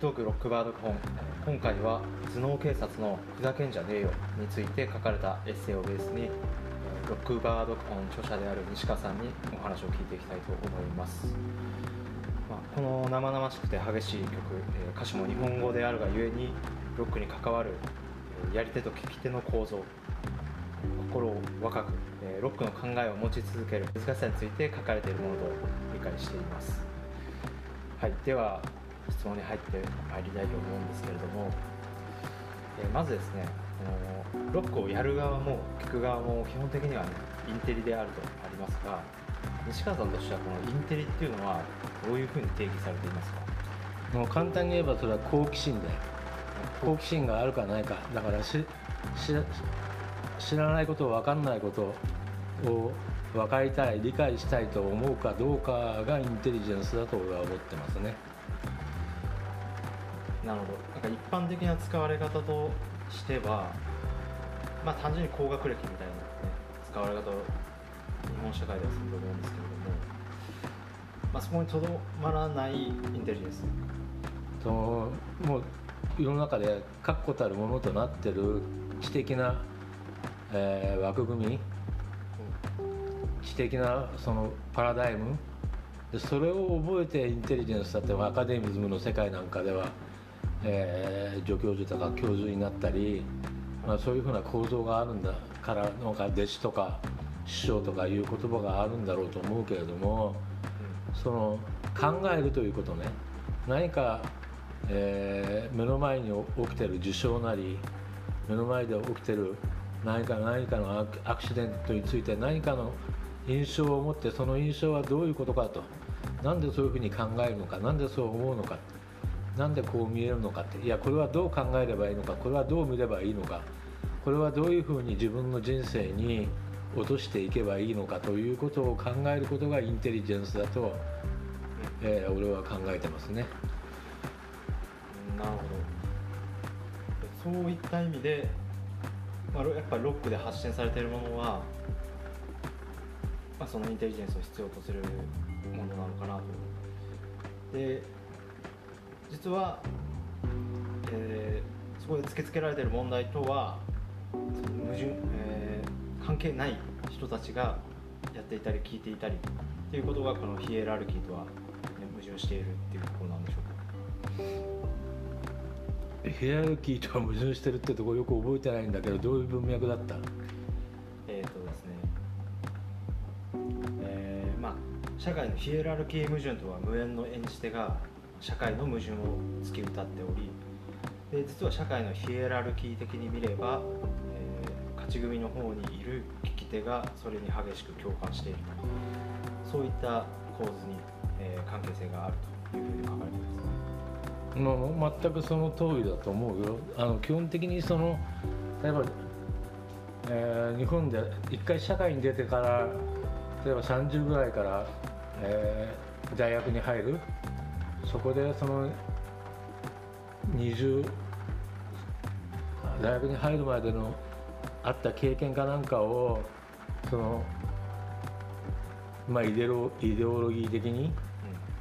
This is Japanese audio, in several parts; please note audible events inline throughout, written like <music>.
トークロックバード本今回は頭脳警察のふざけんじゃねえよについて書かれたエッセイをベースにロックバード本著者である西川さんにお話を聞いていきたいと思います、まあ、この生々しくて激しい曲、え歌詞も日本語であるがゆえにロックに関わるやり手と聞き手の構造心を若くロックの考えを持ち続ける難しさについて書かれているものと理解しています。はいでは質問に入ってまいりたいと思うんですけれども、えまずですねあのロックをやる側も聞く側も基本的には、ね、インテリであるとありますが西川さんとしてはこのインテリっていうのはどういうふうに定義されていますか？もう簡単に言えばそれは好奇心で好奇心があるかないかだから知らないこと分かんないことを分かりたい理解したいと思うかどうかがインテリジェンスだと俺は思ってますね。なるほど。なんか一般的な使われ方としてはまあ単純に高学歴みたいな、ね、使われ方を日本社会ではすると思うんですけれども、まあ、そこにとどまらないインテリジェンス。そのもう世の中で確固たるものとなってる知的な、えー、枠組み。知的なそのパラダイム。でそれを覚えてインテリジェンスだってアカデミズムの世界なんかではえー、助教授とか教授になったり、まあ、そういうふうな構造があるんだからのか弟子とか師匠とかいう言葉があるんだろうと思うけれどもその考えるということね何か、えー、目の前に起きてる事象なり目の前で起きてる何か何かのアクシデントについて何かの印象を持ってその印象はどういうことかとなんでそういうふうに考えるのか何でそう思うのかなんでこう見えるのかって。いやこれはどう考えればいいのか。これはどう見ればいいのか。これはどういうふうに自分の人生に落としていけばいいのか。ということを考えることがインテリジェンスだと、えー、俺は考えてますね。なるほど。そういった意味で、まあ、やっぱりロックで発信されているものは、まあ、そのインテリジェンスを必要とするものなのかなと。で実は、えー、そこで突きつけられている問題とは矛盾、えー、関係ない人たちがやっていたり聞いていたりっていうことがこのヒエラルキーとは、ね、矛盾しているっていうところなんでしょうか。ヒエラルキーとは矛盾してるってところよく覚えてないんだけどどういう文脈だった？えっ、とですねえー、まあ社会のヒエラルキー矛盾とは無縁の演じ手が社会の矛盾を突き歌っておりで実は社会のヒエラルキー的に見れば、えー、勝ち組の方にいる聞き手がそれに激しく共感しているとそういった構図に、えー、関係性があるというふうに書かれていますね。もう全くその通りだと思うよ。あの基本的にその例えば、えー、日本で一回社会に出てから例えば30ぐらいから、えー、大学に入るそこでその20大学に入るまでのあった経験かなんかをそのまあイデロイデオロギー的に、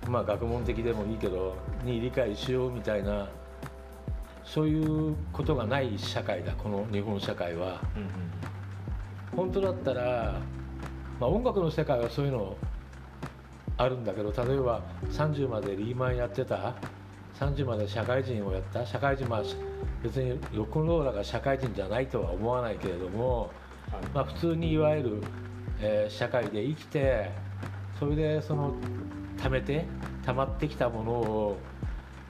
うん、まあ学問的でもいいけどに理解しようみたいなそういうことがない社会だこの日本社会は、うんうん、本当だったら、まあ、音楽の世界はそういうのあるんだけど例えば30までリーマンやってた？30まで社会人をやった？社会人まあ別にロックンローラーが社会人じゃないとは思わないけれども、まあ、普通にいわゆる、えー、社会で生きてそれでその貯めて溜まってきたものを、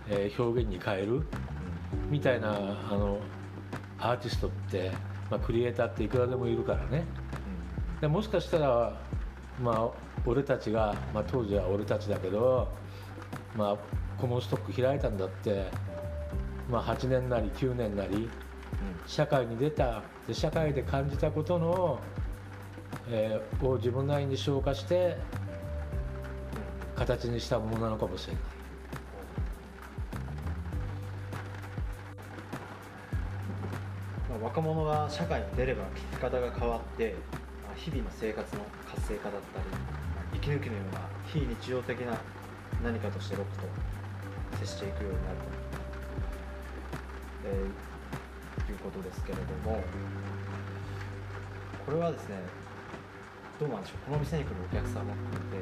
えー、表現に変える？みたいなあのアーティストって、まあ、クリエイターっていくらでもいるからね。でもしかしたらまあ俺たちが、まあ、当時は俺たちだけど、まあ、コモンストック開いたんだって、まあ、8年なり9年なり社会に出たで社会で感じたことの、えー、を自分なりに消化して形にしたものなのかもしれない。若者が社会に出れば聞き方が変わって日々の生活の活性化だったり息抜きのような非日常的な何かとしてロックと接していくようになるとえー、いうことですけれどもこれはですねどうなんでしょう。この店に来るお客様も含めて、う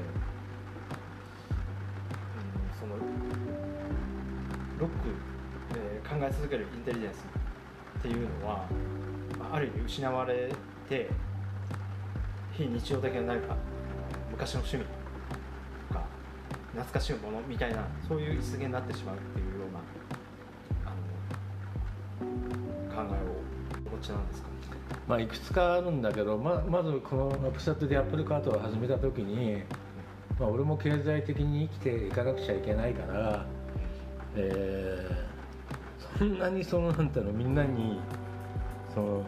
ん、そのロック、えー、考え続けるインテリジェンスっていうのは、まあ、ある意味失われて非日常的な何か昔の趣味とか懐かしいものみたいなそういう一現になってしまうっていうようなあの考えをお持ちなんですか？まあ、いくつかあるんだけどままずこのアップサットでアップルカートを始めた時に、まあ、俺も経済的に生きていかなくちゃいけないから、えー、そんなにそのなんていうのみんなにその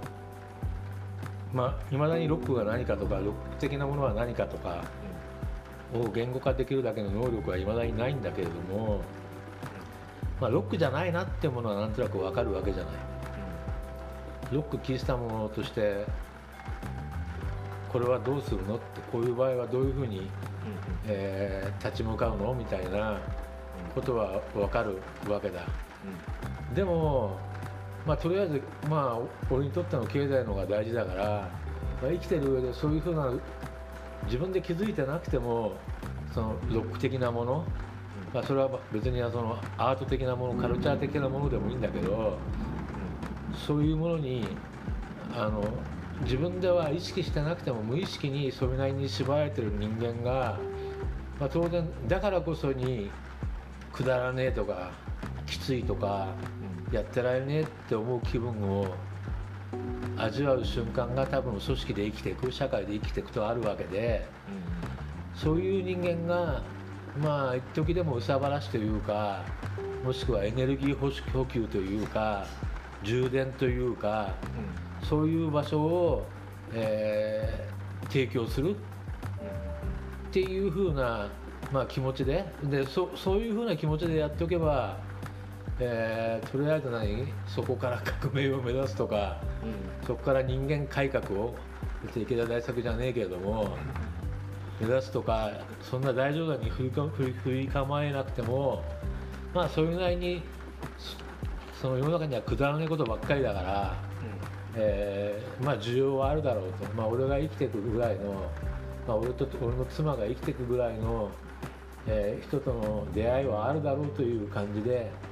まあいまだにロックが何かとかロック的なものは何かとかを言語化できるだけの能力はいまだにないんだけれども、まあ、ロックじゃないなってものはなんとなく分かるわけじゃない。ロック聞いたものとしてこれはどうするのってこういう場合はどういうふうに、えー、立ち向かうのみたいなことは分かるわけだ、でも、まあ、とりあえず、まあ、俺にとっての経済の方が大事だから、まあ、生きてる上でそういうふうな自分で気づいてなくてもそのロック的なもの、まあ、それは別にそのアート的なものカルチャー的なものでもいいんだけど、そういうものにあの自分では意識してなくても無意識にそれなりに縛られてる人間が、まあ、当然だからこそにくだらねえとかきついとか、やってられねえって思う気分を味わう瞬間が多分組織で生きていく社会で生きていくとあるわけで、そういう人間がまあ一時でも憂さ晴らしというかもしくはエネルギー補給というか充電というか、そういう場所を、えー、提供するっていうふうな、まあ、気持ちででそそういうふうな気持ちでやっておけば、えー、とりあえず何？そこから革命を目指すとか、うん、そこから人間改革を別に池田大作じゃねえけれども目指すとかそんな大冗談に振り構えなくてもまあそれなりにその世の中にはくだらないことばっかりだから、うん、えー、まあ需要はあるだろうと、まあ、俺が生きていくぐらいの、まあ、俺と俺の妻が生きていくぐらいの、えー、人との出会いはあるだろうという感じで、うん、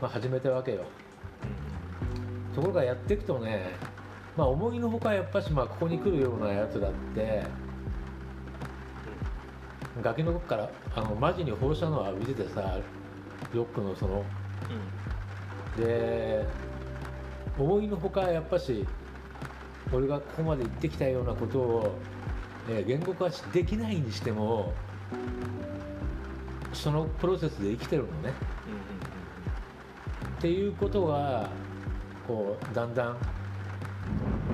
まあ、始めたわけよ、うん、ところがやっていくとね、まあ、思いのほかやっぱしまあここに来るようなやつだって崖のとこからあのマジに放射能を浴びててさロックのその、で思いのほかやっぱし俺がここまで言ってきたようなことを、えー、言語化できないにしてもそのプロセスで生きてるのね。っていうことがこうだんだん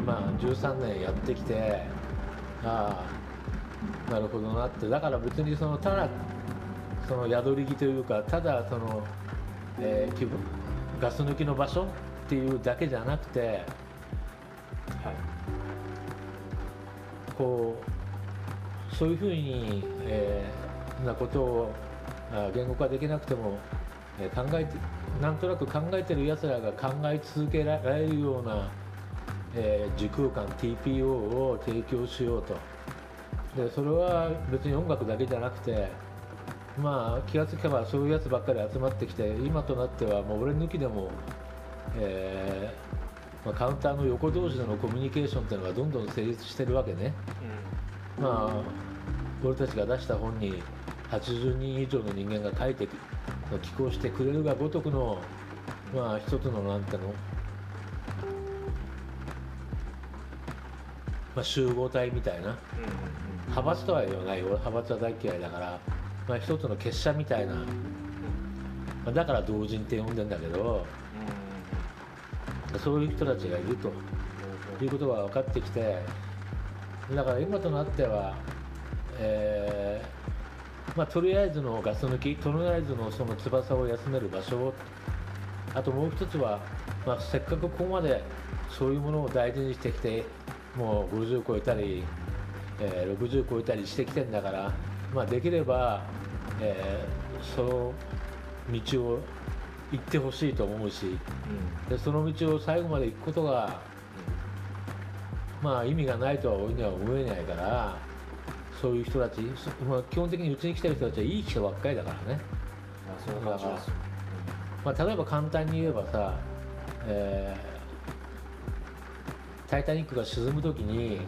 まあ13年やってきてああなるほどなって。だから別にそのただその宿り木というかただその、えー、気分ガス抜きの場所っていうだけじゃなくて、はい、こうそういうふうに、えー、なことを言語化できなくても、えー、考えてなんとなく考えてるやつらが考え続けられるような、えー、時空間 TPO を提供しようと。でそれは別に音楽だけじゃなくてまあ気がつけばそういうやつばっかり集まってきて今となってはもう俺抜きでも、えーまあ、カウンターの横同士でのコミュニケーションっていうのがどんどん成立してるわけね、うん、まあ俺たちが出した本に80人以上の人間が書いて寄稿してくれるがごとくのまあ一つのなんてのまあ、集合体みたいな、派閥とは言わない俺派閥は大嫌いだからまあ、一つの結社みたいな、まあ、だから同人って呼んでんだけど、そういう人たちがいるということが分かってきてだから今となっては、えーまあ、とりあえずのガス抜きとりあえずのその翼を休める場所あともう一つは、まあ、せっかくここまでそういうものを大事にしてきてもう50超えたり、えー、60超えたりしてきてんだからまあ、できれば、えー、その道を行ってほしいと思うしうん。でその道を最後まで行くことがまあ意味がないとは俺には思えないからそういう人たち、そまあ、基本的にうちに来てる人たちはいい人ばっかりだからね、まあそういう感じです。よまあ、例えば簡単に言えばさ、えータイタニック」が沈む時に、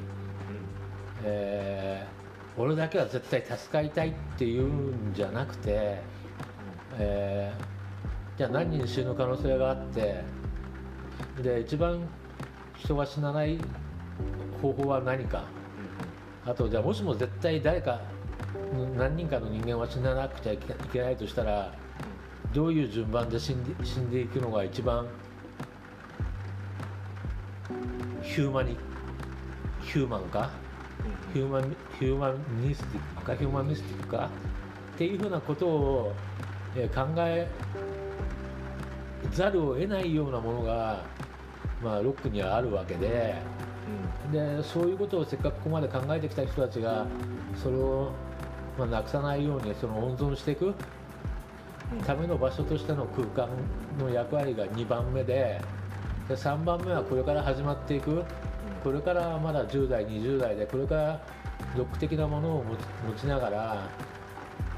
えー俺だけは絶対助かりたいっていうんじゃなくて、えーじゃあ何人死ぬ可能性があってで一番人が死なない方法は何かあとじゃあもしも絶対誰か何人かの人間は死ななくちゃいけないとしたらどういう順番で死んで死んでいくのが一番ヒューマニヒューマンか？ヒューマンヒューマニスティックか？ヒューマニスティックか？っていうふうなことを、考えざるを得ないようなものが、まあ、ロックにはあるわけででそういうことをせっかくここまで考えてきた人たちがそれを、まあ、なくさないようにその温存していくための場所としての空間の役割が2番目でで3番目はこれから始まっていく。これからまだ10代20代でこれからロック的なものを持ちながら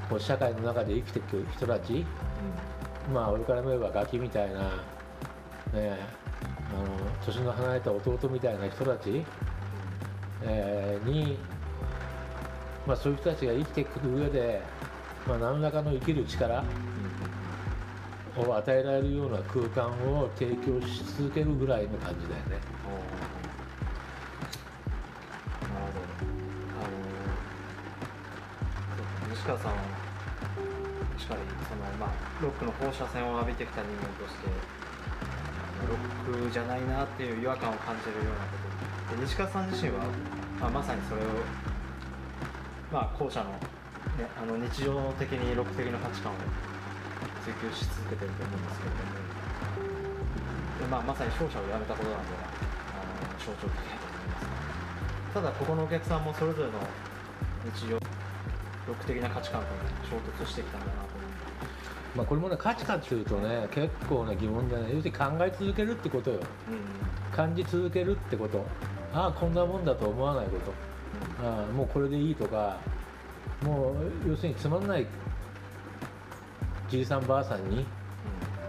こう社会の中で生きていく人たち。まあ俺から見ればガキみたいな、ね。え、あの年の離れた弟みたいな人たち、えーに、まあ、そういう人たちが生きてくる上で、まあ、何らかの生きる力を与えられるような空間を提供し続けるぐらいの感じだよね。なるほどあの西川さんはしっかりその、まあ、ロックの放射線を浴びてきた人間としてロックじゃないなっていう違和感を感じるようなこと。で西川さん自身は、まあ、まさにそれを、まあ、後者の,、ね、あの日常的にロック的な価値観を追求し続けてると思うんですけれども。で、まあ、まさに勝者をやめたことなんであの象徴的だと思います。ただここのお客さんもそれぞれの日常ロック的な価値観と衝突してきたんだなまあ、これもね価値観っていうとね結構な疑問でね要するに考え続けるってことよ。う、うん。感じ続けるってこと。ああこんなもんだと思わないこと。ああもうこれでいいとか。もう要するにつまんない。じいさんばあさんに。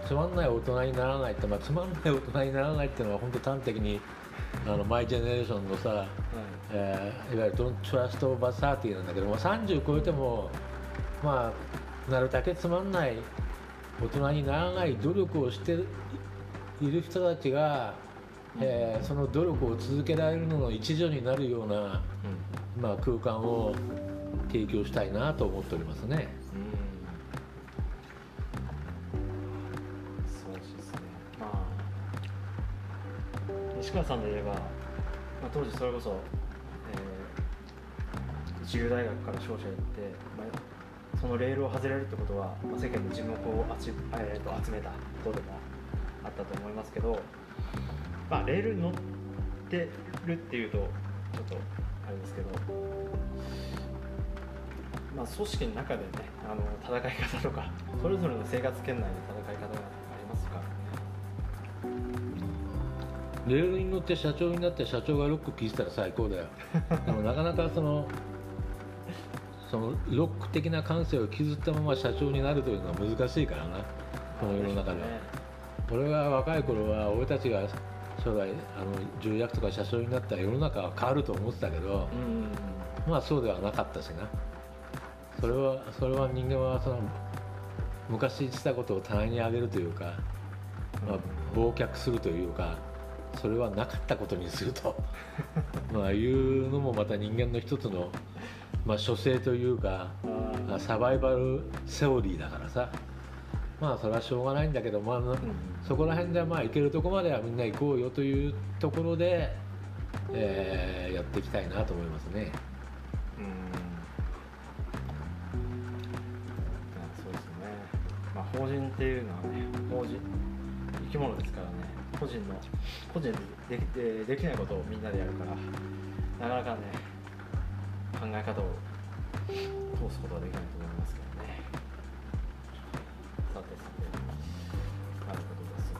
つまんない大人にならないって、まあ、つまんない大人にならないっていうのは本当端的にあのマイ・ジェネレーションのさ、えーいわゆる「Don't Trust Over 30」なんだけども30超えてもまあなるだけつまんない大人にならない努力をしている人たちが、えーその努力を続けられるのの一助になるような、まあ、空間を提供したいなと思っておりますね。そうですね。まあ西川さんで言えば、まあ、当時それこそ、えー、一流大学から商社行って、まあ、そのレールを外れるってことは、まあ、世間に注目をあち、えー、と集めたことでもあったと思いますけど、まあ、レールに乗ってるっていうとちょっとあれですけど、まあ、組織の中でねあの戦い方とかそれぞれの生活圏内の戦い方がありますから。レールに乗って社長になって社長がロック聴いてたら最高だよ。でもなかなかそのそのロック的な感性を削ったまま社長になるというのは難しいからな。この世の中では、俺が若い頃は俺たちが将来あの重役とか社長になったら世の中は変わると思ってたけど、うん。まあそうではなかったしな。それはそれは人間はその昔したことを棚に上げるというか、まあ、忘却するというかそれはなかったことにすると。<laughs> まあいうのもまた人間の一つの、まあ、処世というかサバイバルセオリーだからさ。まあそれはしょうがないんだけど、まあ、そこら辺でまあ行けるとこまではみんな行こうよというところで、えーやっていきたいなと思いますね。うん。まあそうですね、まあ、法人っていうのはね法人生き物ですからね。個人の個人でできでできないことをみんなでやるからなかなかね考え方を通すことができないと思いますけどね。さてさてなるほどです、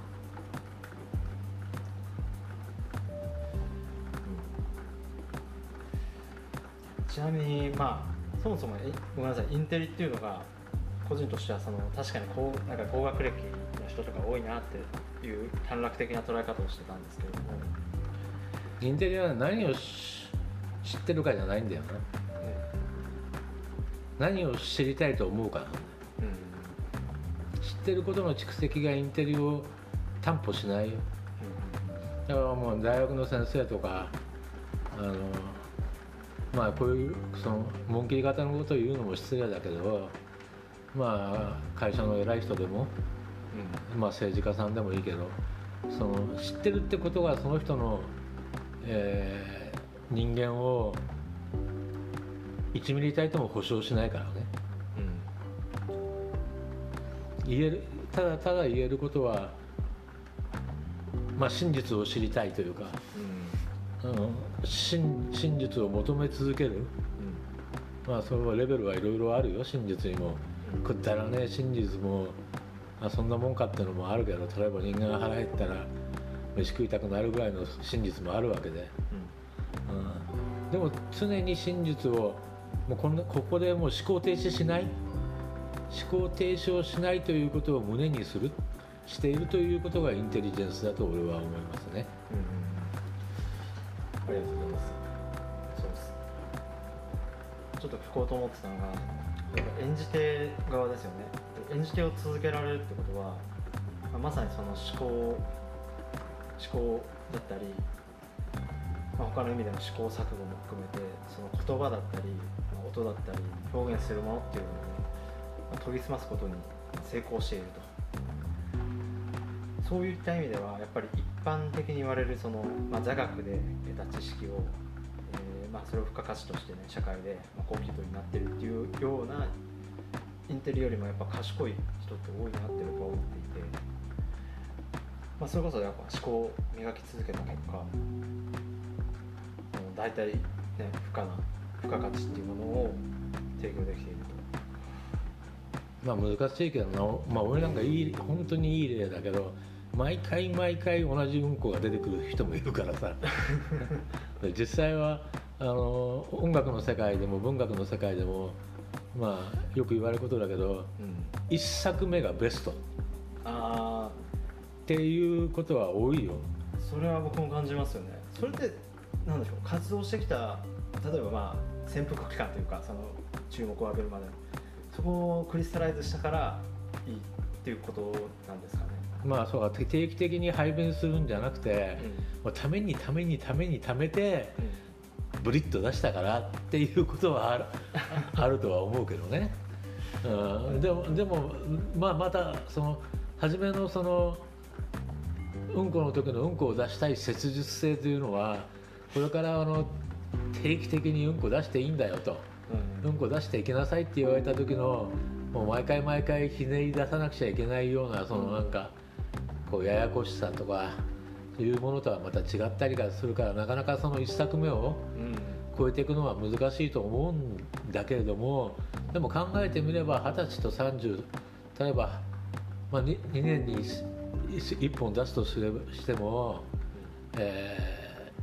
うん、ちなみにまあそもそもえごめんなさいインテリっていうのが個人としてはその確かにこうなんか高学歴の人とか多いなっていう短絡的な捉え方をしてたんですけれども。インテリは何をし知ってるかじゃないんだよな。ね何を知りたいと思うかなんだうん。知ってることの蓄積がインテリを担保しないよ。だからもう大学の先生とかあのまあこういうその紋切り方のことを言うのも失礼だけどまあ会社の偉い人でも、まあ、政治家さんでもいいけどその知ってるってことがその人の、えー人間を1ミリたりとも保証しないからね。うん。うん言えるただただ言えることはまあ真実を知りたいというか、うん。うん、真真実を求め続ける。まあそれはレベルはいろいろあるよ。真実にもうんくったらね真実も、まあ、そんなもんかっていうのもあるけど例えば人間が腹減ったら飯食いたくなるぐらいの真実もあるわけで、うん、でも常に真実をもうこんなここでもう思考停止しない？思考停止をしないということを胸にするしているということがインテリジェンスだと俺は思いますね。ありがとうございます。そうです。ちょっと聞こうと思ってたのが演じ手側ですよね。演じ手を続けられるってことは、まさにその思考思考だったり、まあ、他の意味での試行錯誤も含めてその言葉だったり、ま音だったり表現するものっていうのをね、まあ研ぎ澄ますことに成功していると。そういった意味ではやっぱり一般的に言われるその、まあ、座学で得た知識を、えーまあ、それを付加価値としてね社会で、まあ、高規模になってるっていうようなインテリよりもやっぱ賢い人って多いなって僕は思っていて、まあ、それこそやっぱ思考を磨き続けた結果大体ね付加な付加価値っていうものを提供できていると。まあ難しいけどな、まあ、俺なんかいい本当にいい例だけど毎回毎回同じうんこが出てくる人もいるからさ。<laughs> で実際はあの音楽の世界でも文学の世界でもまあよく言われることだけどうん。1作目がベスト。っあていうことは多いよ。ーそれは僕も感じますよね。それってなんでしょう活動してきた例えばまあ潜伏期間というかその注目を浴びるまでのそこをクリスタライズしたからいいっていうことなんですかね、まあそうか定期的に排便するんじゃなくて、もうためにためにためにためてブリッと出したからっていうことはある <laughs> あるとは思うけどね、うん、でもでも、まあ、またその初めのそのうんこの時のうんこを出したい切実性というのはこれからあの定期的にうんこ出していいんだよと。うん。うんこ出していきなさいって言われた時のもう毎回毎回ひねり出さなくちゃいけないようなそのなんかこうややこしさとかいうものとはまた違ったりがするからなかなかその一作目をうん。超えていくのは難しいと思うんだけれどもでも考えてみれば二十歳と30例えば、まあ、2, 2年に 1, 本出すとすればしても、えー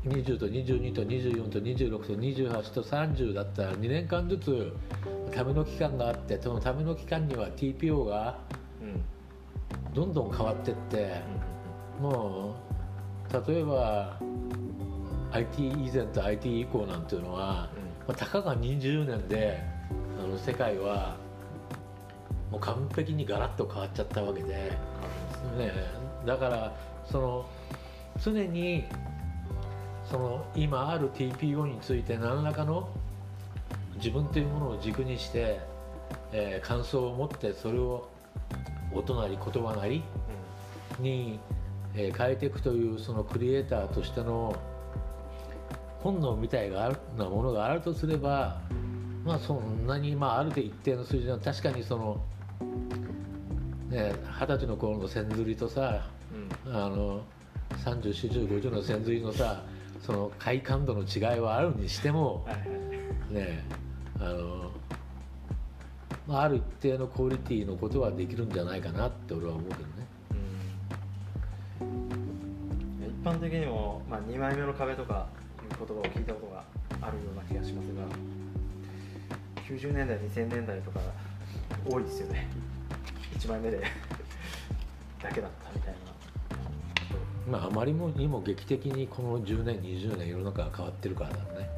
20と22と24と26と28と30だったら2年間ずつための期間があってそのための期間には TPO がうんどんどん変わってってもう例えば IT 以前と IT 以降なんていうのは、まあ、たかが20年であの世界はもう完璧にガラッと変わっちゃったわけで、ね、だからその常にその今ある TPO について何らかの自分というものを軸にして、えー感想を持ってそれを音なり言葉なりに、えー変えていくというそのクリエイターとしての本能みたいなものがあるとすればまあそんなにまあある程度一定の数字の確かにそのね二十歳の頃の線ずりとさうん。あの304050の線ずりのさその快感度の違いはあるにしてもはいはい。ねあの、まあ、ある一定のクオリティのことはできるんじゃないかなって俺は思うけどね。うん。一般的にも、まあ、2枚目の壁とかいう言葉を聞いたことがあるような気がしますが90年代2000年代とか多いですよね。1枚目でだけだったまああまりにも劇的にこの10年20年世の中が変わってるからだね、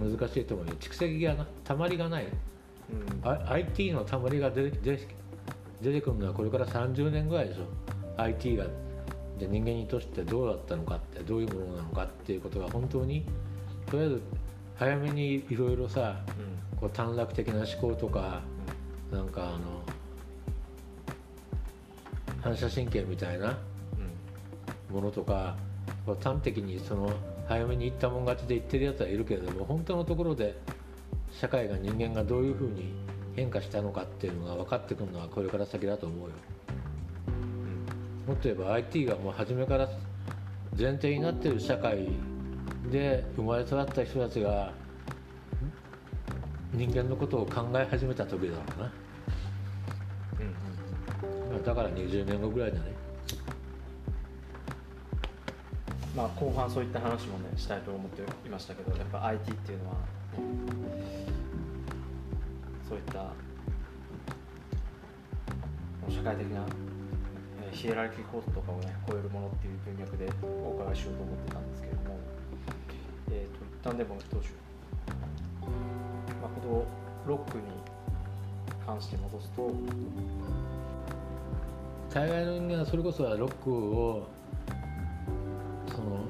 うん、難しいと思うよ蓄積がたまりがない、うん、IT のたまりが出て出てくるのはこれから30年ぐらいでしょ。IT がで人間にとってどうだったのかってどういうものなのかっていうことが本当にとりあえず早めにいろいろさ、うん、こう短絡的な思考とか、うん、なんかあの反射神経みたいなものとか、うん、端的にその早めに言ったもん勝ちで言ってるやつはいるけれども本当のところで社会が人間がどういうふうに変化したのかっていうのが分かってくるのはこれから先だと思うよ。もっと言えば IT がもう初めから前提になってる社会で生まれ育った人たちが人間のことを考え始めた時だろうな、うんうん、だから20年後ぐらいだねまあ後半そういった話もねしたいと思っていましたけどやっぱ IT っていうのは、そういった社会的なヒエラルキー構造とかをね超えるものっていう文脈でお伺いしようと思ってたんですけれどもえーと、一旦でもどうしよう、まあ、このロックに関して戻すと大概の人間はそれこそはロックをその、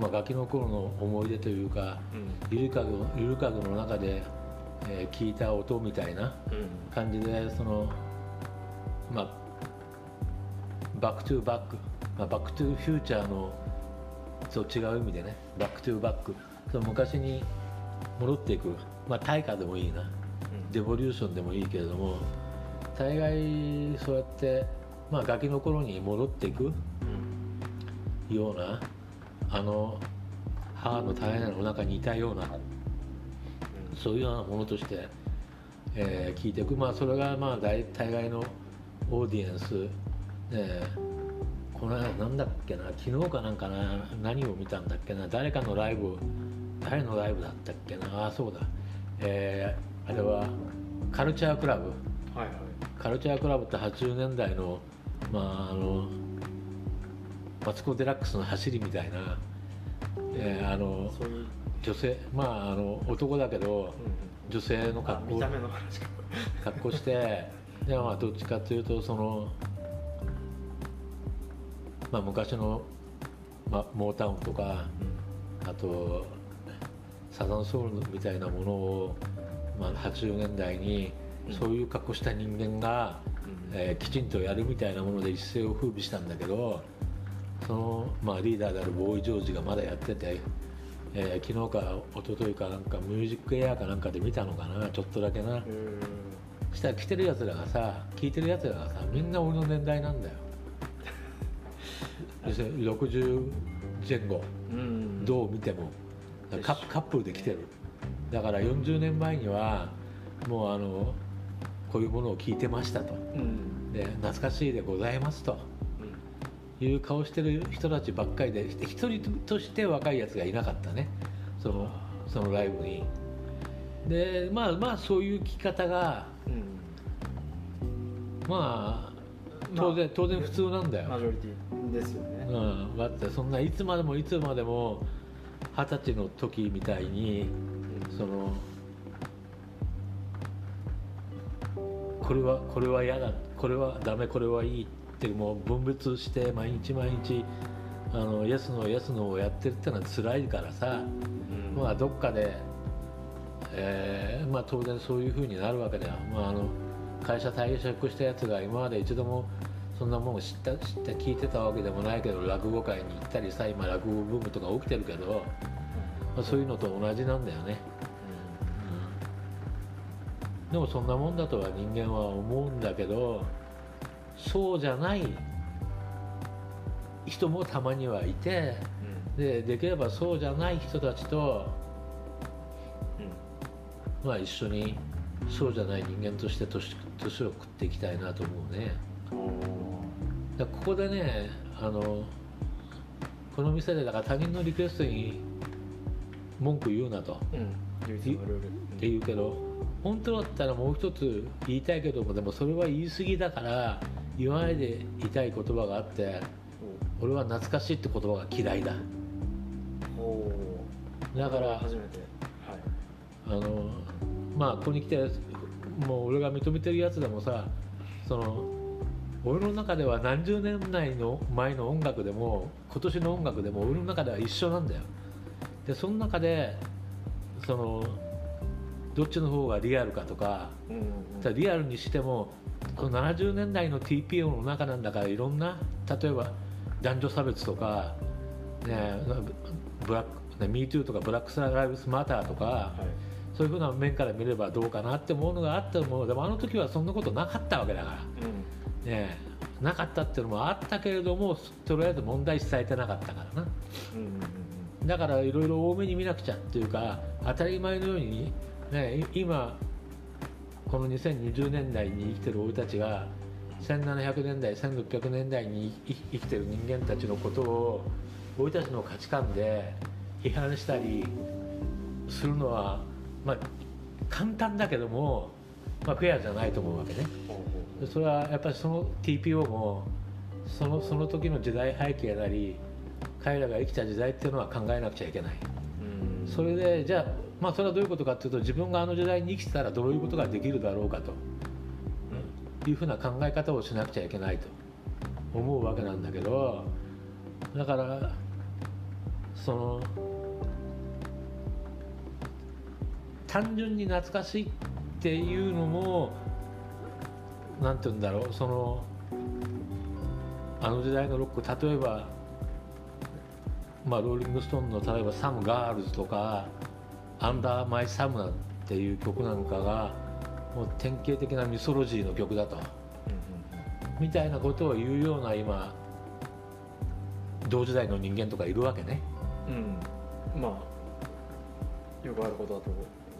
まあ、ガキの頃の思い出というか、うん、ゆりかごゆりかごの中で、えー、聞いた音みたいな感じで、そのまあ back to back、まあ、バックトゥーフューチャーのそう違う意味でね back to backその昔に戻っていく。まあ大化でもいいな、うん、デボリューションでもいいけれども大概そうやってまあガキの頃に戻っていくようなあの母の体内の中にいたようなそういうようなものとして、えー、聞いていく。まあそれがまあ大大概のオーディエンス、えー、この間なんだっけな昨日かなんかな何を見たんだっけな誰かのライブ誰のライブだったっけなあそうだ。えー、あれはカルチャークラブ、はいはい、カルチャークラブって80年代のまああのマツコ・デラックスの走りみたいな、えー、あの女性まああの男だけど、うん、女性の格好格好してでまあどっちかというとそのまあ、昔の、まあ、モータウンとか、あとサザンソウルみたいなものを、まあ、80年代にそういう格好した人間が、えー、きちんとやるみたいなもので一世を風靡したんだけどその、まあ、リーダーであるボーイ・ジョージがまだやってて、えー、昨日か一昨日かなんかミュージックエアかなんかで見たのかなちょっとだけな。したら来てるやつらがさ聞いてるやつらがさみんな俺の年代なんだよ。60前後、うん、どう見てもカップルで来てる。だから40年前にはもうあのこういうものを聞いてましたと、うん、で懐かしいでございますと、うん、いう顔してる人たちばっかりで一人として若いやつがいなかったね。そのそのライブに。でまあまあそういう聞き方が、うん、まあ当然、当然普通なんだよ。マジョリティですよね。うん。だってそんないつまでもいつまでも二十歳の時みたいに、そのこれはこれは嫌だこれはダメこれはいいってもう分別して毎日毎日あのイエスのイエスのをやってるってのは辛いからさ、うん、まあどっかで、えーまあ、当然そういうふうになるわけだよ、まあ、あの会社退職したやつが今まで一度もそんなもん知った知った聞いてたわけでもないけど落語会に行ったりさ今落語ブームとか起きてるけど、まあ、そういうのと同じなんだよね、うん、でもそんなもんだとは人間は思うんだけどそうじゃない人もたまにはいて、うん、でできればそうじゃない人たちと、うん、まあ一緒にそうじゃない人間として年年を食っていきたいなと思うね。ここでねあのこの店でだから他人のリクエストに文句言うなと。うん。って言うけど本当だったらもう一つ言いたいけどもでもそれは言い過ぎだから言わないでいたい言葉があって俺は懐かしいって言葉が嫌いだ。だから初めて。はい。あのまあここに来てもう俺が認めてるやつでもさその俺の中では何十年代の前の音楽でも今年の音楽でも俺の中では一緒なんだよ。でその中でそのどっちの方がリアルかとかうんうんただリアルにしてもこの70年代の TPO の中なんだからいろんな例えば男女差別とか、ね、ブラック、ね、MeToo とかブラック・ライブスマターとかはい。そういうふうな面から見ればどうかなって思うのがあったもの。でもあの時はそんなことなかったわけだから、うん。ね、なかったっていうのもあったけれどもとりあえず問題視されてなかったからな。うんだからいろいろ多めに見なくちゃっていうか当たり前のように、ね、い今この2020年代に生きてる俺たちが1700年代1600年代に生きてる人間たちのことを俺たちの価値観で批判したりするのは、まあ、簡単だけども、まあ、フェアじゃないと思うわけね。それはやっぱりその TPO もそのその時の時代背景なり彼らが生きた時代っていうのは考えなくちゃいけない。うん。それでじゃあまあそれはどういうことかっていうと自分があの時代に生きてたらどういうことができるだろうかと。いうふうな考え方をしなくちゃいけないと。思うわけなんだけどだからその単純に懐かしいっていうのもなんて言うんだろうそのあの時代のロック例えばまあローリング・ストーンの例えば「 Some Girls」とか「 Under My Thumb」なっていう曲なんかがもう典型的なミソジニーの曲だと。うんみたいなことを言うような今同時代の人間とかいるわけね。うん。うんまあよくあることだと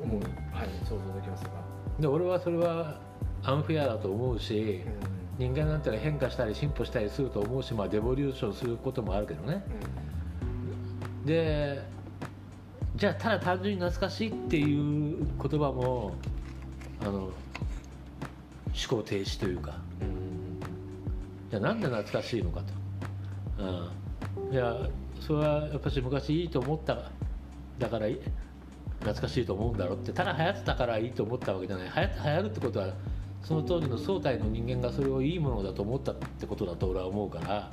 思う、はい想像できますが。で俺はそれはアンフェアだと思うし人間なんてのは変化したり進歩したりすると思うし、まあ、 devolution することもあるけどね。でじゃあただ単純に懐かしいっていう言葉もあの思考停止というか。うん。じゃあなんで懐かしいのかと、うん、いやそれはやっぱし昔いいと思っただからい懐かしいと思うんだろうって。ただ流行ってたからいいと思ったわけじゃない。流行流行るってことはその当時の総体の人間がそれをいいものだと思ったってことだと俺は思うから。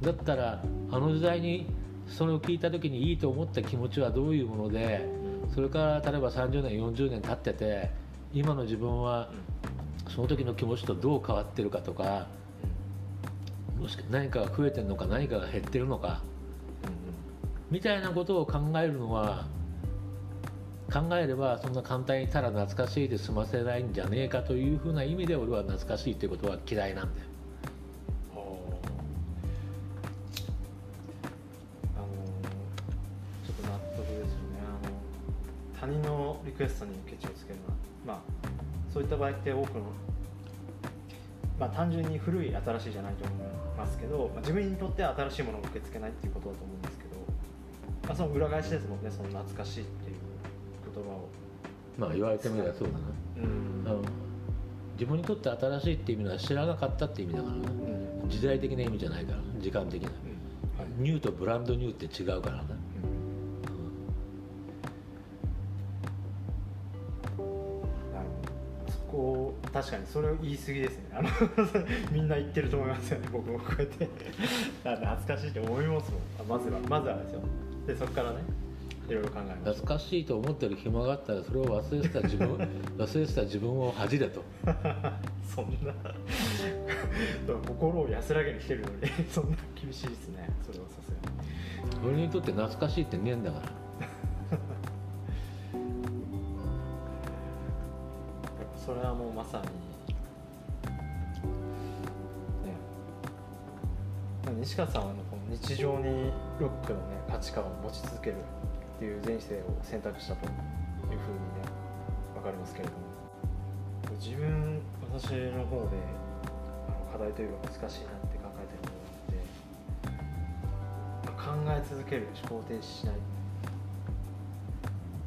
だったらあの時代にそれを聞いた時にいいと思った気持ちはどういうものでそれから例えば30年40年経ってて今の自分はその時の気持ちとどう変わってるかとかもし何かが増えてるのか何かが減ってるのかみたいなことを考えるのは考えればそんな簡単にただ懐かしいで済ませないんじゃねえかというふうな意味で俺は懐かしいということは嫌いなんだよ。クエストにケチをつけるのはまあそういった場合って多くのまあ単純に古い新しいじゃないと思いますけど、まあ、自分にとっては新しいものを受け付けないっていうことだと思うんですけど、まあ、その裏返しですもんねその懐かしいっていう言葉を。まあ言われてみればそうだうん。な、うん、自分にとって新しいっていう意味は知らなかったって意味だからなうん。時代的な意味じゃないから時間的な。はい。ニューとブランドニューって違うからな、確かにそれを言い過ぎですね。あの <laughs> みんな言ってると思いますよね。僕もこうやって。<laughs> あ懐かしいって思いますもん。あまずはまずはですよ。でそこからねいろいろ考えます懐かしいと思ってる暇があったらそれを忘れてた自分 <laughs> 忘れてた自分を恥じれと。そんな。心を安らげにしてるのにそんな厳しいですね。それはさすがに。俺にとって懐かしいってねえんだからそれはもうまさにね西川さんはこの日常にロックのね価値観を持ち続けるっていう前世を選択したというふうにねわかりますけれども自分私の方であの課題というか難しいなって考えてるものがあって考え続ける思考停止しないっ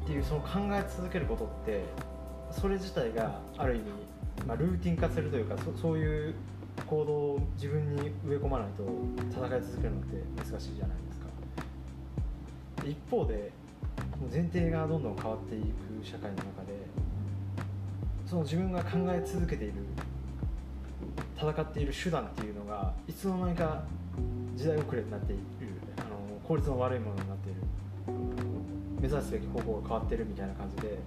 ていうその考え続けることってそれ自体がある意味、まあ、ルーティン化するというかそそういう行動を自分に植え込まないと戦い続けるのって難しいじゃないですか。一方でもう前提がどんどん変わっていく社会の中でその自分が考え続けている戦っている手段っていうのがいつの間にか時代遅れになっている。あの効率の悪いものになっている。目指すべき方向が変わってるみたいな感じで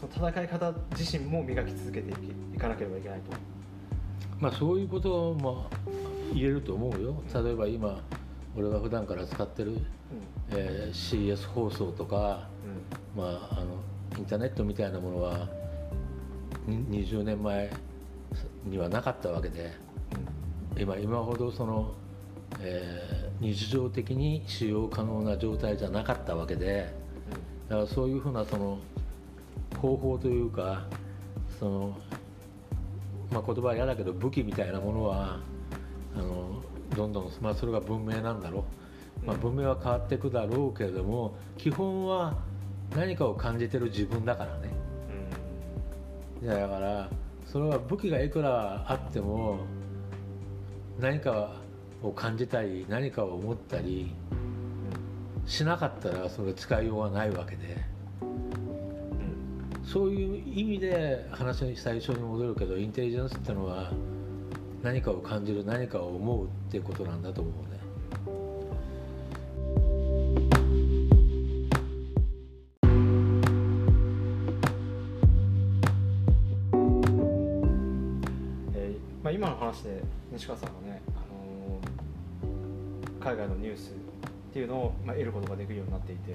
その戦い方自身も磨き続けていきいかなければいけないと。まあそういうことも言えると思うよ。例えば今俺が普段から使ってる、えー CS 放送とか、まあ、あのインターネットみたいなものはに20年前にはなかったわけで今今ほどその、えー日常的に使用可能な状態じゃなかったわけでだからそういうふうなその方法というかその、まあ、言葉は嫌だけど武器みたいなものはあのどんどん、まあ、それが文明なんだろう、まあ、文明は変わっていくだろうけれども基本は何かを感じてる自分だからね。だからそれは武器がいくらあっても何かを感じたり何かを思ったりしなかったらそれ使いようがないわけでそういう意味で話に最初に戻るけどインテリジェンスってのは何かを感じる何かを思うっていうことなんだと思うね。えまあ、今の話で西川さんがね、あのー海外のニュースっていうのを、まあ、得ることができるようになっていて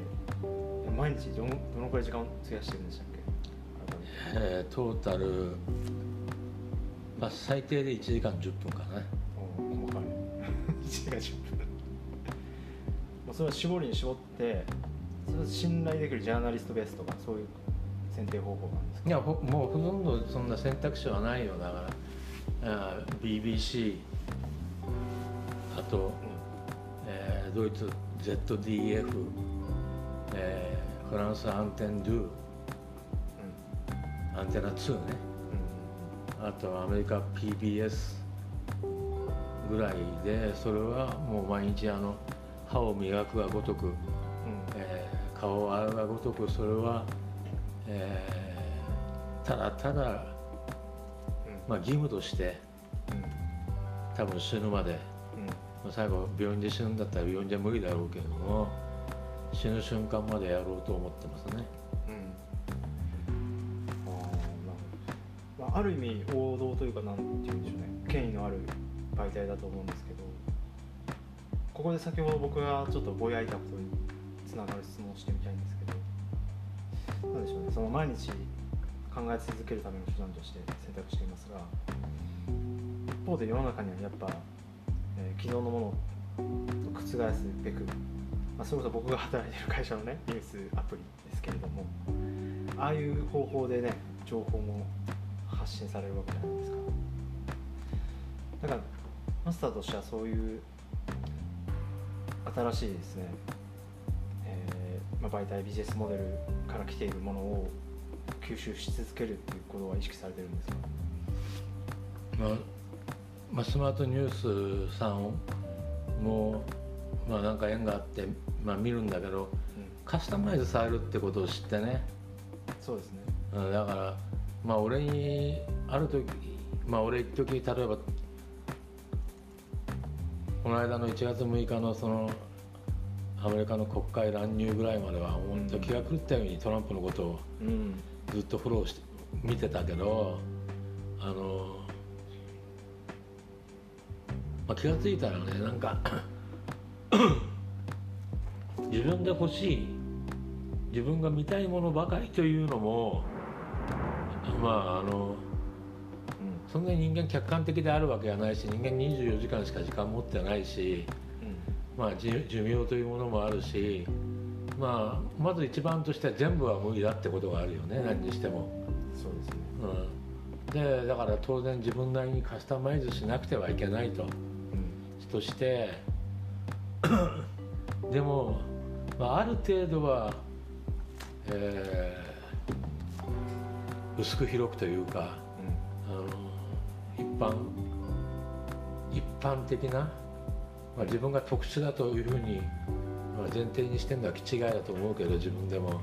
毎日どのどのくらい時間を費やしてるんでしたっけ？えートータル、まあ、最低で1時間10分かな。お細かい。<laughs> 1時間10分。もうそれは絞りに絞ってそれは信頼できるジャーナリストベースとかそういう選定方法なんですか？いやほもうほとんどそんな選択肢はないよだから。あー BBC あと、えードイツ ZDF、えーフランスアンテンドゥアンテナ2ね。あとアメリカ PBS ぐらいでそれはもう毎日あの歯を磨くがごとく、うん。うんえー顔を洗うがごとくそれは、えーただただ、まあ、義務として多分死ぬまで、まあ、最後病院で死ぬんだったら病院じゃ無理だろうけれども死ぬ瞬間までやろうと思ってますね。あ、る意味王道というかなんていうんでしょうね権威のある媒体だと思うんですけどここで先ほど僕がちょっとぼやいたことにつながる質問をしてみたいんですけどなんでしょうねその毎日考え続けるための手段として選択していますが一方で世の中にはやっぱ、えー既存のものを覆すべく、まあ、それこそ僕が働いてる会社のねニュースアプリですけれどもああいう方法でね情報も発信されるわけじゃないですか。だからマスターとしてはそういう新しいですね、えーまあ、媒体ビジネスモデルから来ているものを吸収し続けるっていうことは意識されてるんですか？まあまあ、スマートニュースさんも、まあ、なんか縁があって、まあ、見るんだけどカスタマイズされるってことを知ってね。そうですね。うんだからまあ俺にある時まあ俺一時例えばこの間の1月6日のそのアメリカの国会乱入ぐらいまでは本当気が狂ったようにトランプのことをうん。ずっとフォローして見てたけどあの、まあ、気が付いたらねなんか自分で欲しい自分が見たいものばかりというのもまああのそんなに人間客観的であるわけがないし人間24時間しか時間持ってないし、まあ、寿寿命というものもあるし、まあ、まず一番としては全部は無理だってことがあるよね、何にしても。そうですね。うん、でだから当然自分なりにカスタマイズしなくてはいけないと。としてでも、まあ、ある程度はえー薄く広くというかあの一般一般的な、まあ、自分が特殊だというふうに、まあ、前提にしてるのは気違いだと思うけど自分でも。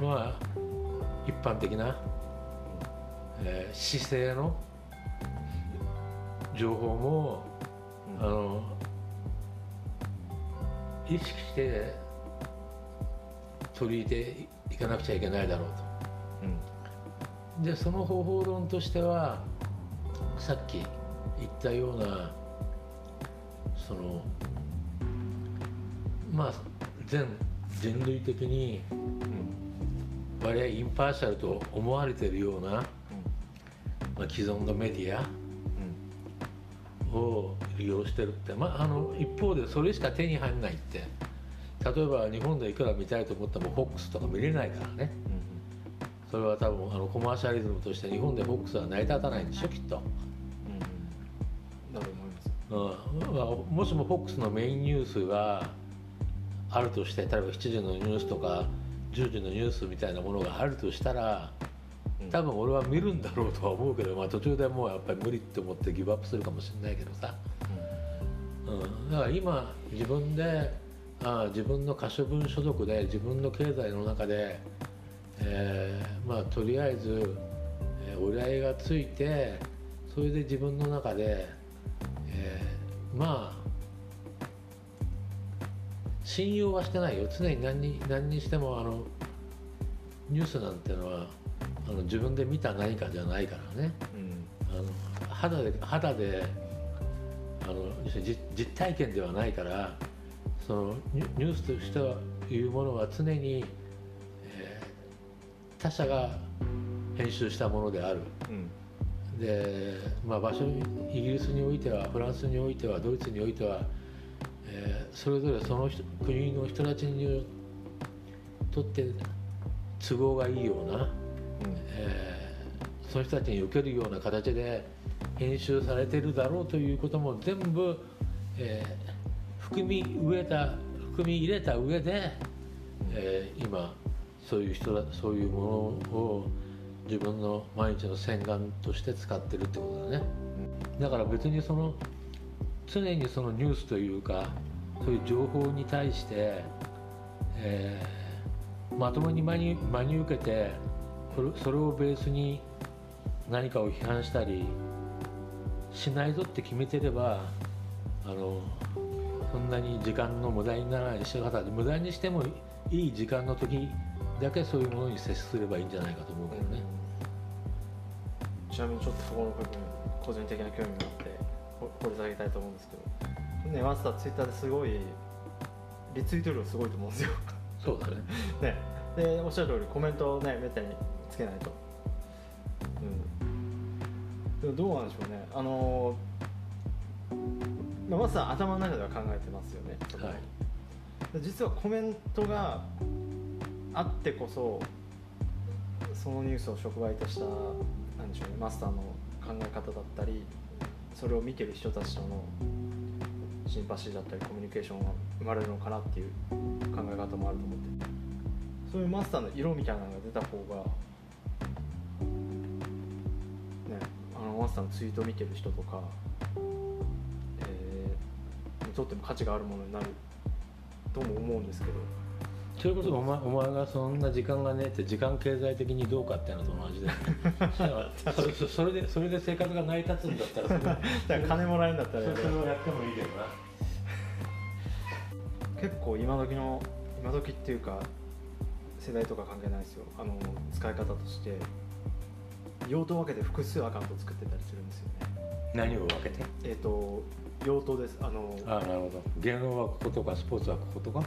まあ一般的な、えー姿勢の情報もあの意識して取り入れていかなくちゃいけないだろううん。とでその方法論としてはさっき言ったようなそのまあ全人類的にうん割合インパーシャルと思われているような、まあ、既存のメディアを利用してるって、まあ、あの一方でそれしか手に入らないって。例えば日本でいくら見たいと思っても FOX とか見れないからねそれは多分あのコマーシャリズムとして日本で FOX は成り立たないんでしょきっと、だと思います。うん。まあ、もしも FOX のメインニュースがあるとして例えば7時のニュースとか10時のニュースみたいなものがあるとしたら多分俺は見るんだろうとは思うけど、まあ、途中でもうやっぱり無理って思ってギブアップするかもしれないけどさ、うん、だから今自分でああ自分の可処分所得で自分の経済の中で、えーまあとりあえず、えー折り合いがついてそれで自分の中で、えーまあ信用はしてないよ。常に何に何にしてもあのニュースなんてのはあの自分で見た何かじゃないからね。うん。あの肌で肌であの実実体験ではないからそのニュースとしてはいうものは常に、えー他者が編集したものである。うん。で、まあ、場所にイギリスにおいてはフランスにおいてはドイツにおいては、えーそれぞれその人国の人たちにとって都合がいいようなえーその人たちに受けるような形で編集されてるだろうということも全部、えー含み植えた含み入れた上で、えー今そういう人だそういうものを自分の毎日の洗顔として使ってるってことだね。だから別にその常にそのニュースというかそういう情報に対して、えーまともに真に真に受けてそれをベースに何かを批判したりしないぞって決めてればあのそんなに時間の無駄にならない。し方で無駄にしてもいい時間の時だけそういうものに接すればいいんじゃないかと思うけどね。ちなみにちょっとそこの部分個人的な興味があってほ掘り下げたいと思うんですけどねマスターツイッターですごいリツイート量すごいと思うんですよ。そうだね。<laughs> ね。でおっしゃる通りコメントをねめったにつけないと。うん。でもどうなんでしょうね。あのまあマスター頭の中では考えてますよね。はい。で実はコメントがあってこそそのニュースを触媒としたなんでしょうねマスターの考え方だったりそれを見てる人たちとのシンパシーだったりコミュニケーションが生まれるのかなっていう考え方もあると思ってそういうマスターの色みたいなのが出た方がねあのマスターのツイートを見てる人とか、えーにとっても価値があるものになるとも思うんですけど。それこそお前お前がそんな時間がねえって時間経済的にどうかっていうのと同じで <laughs> それそそれでそれで生活が成り立つんだったら <laughs> それだから金もらえるんだったらそれをやってもいいけどな。結構今時の今時っていうか世代とか関係ないですよ。あの使い方として。用途分けて複数アカウント作ってたりするんですよね。何を分けて？えっ、と用途です。あの、ああなるほど。芸能はこことかスポーツはこことか？うん。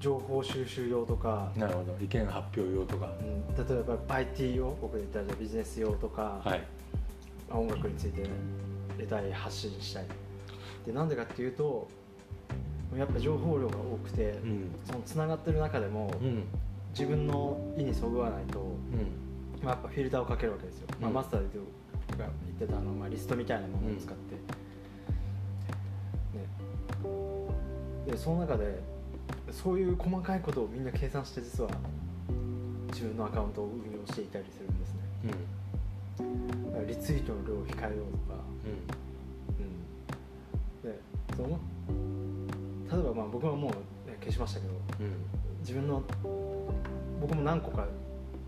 情報収集用とか、なるほど。意見発表用とか。うん、例えば IT 用僕で言ったらビジネス用とか、はい。まあ音楽についてレター発信したいでなんでかっていうとやっぱ情報量が多くて、うん。そのつながってる中でも、うん。自分の意にそぐわないと、うん。まあ、やっぱフィルターをかけるわけですよ、まあ、うん。マスターで言ってたあの、まあ、リストみたいなものを使って、でその中でそういう細かいことをみんな計算して実は分のアカウントを運用していたりするんですね。うん。リツイートの量を控えようとか、うん、でその例えばまあ僕はもう、ね、消しましたけどうん。自分の僕も何個か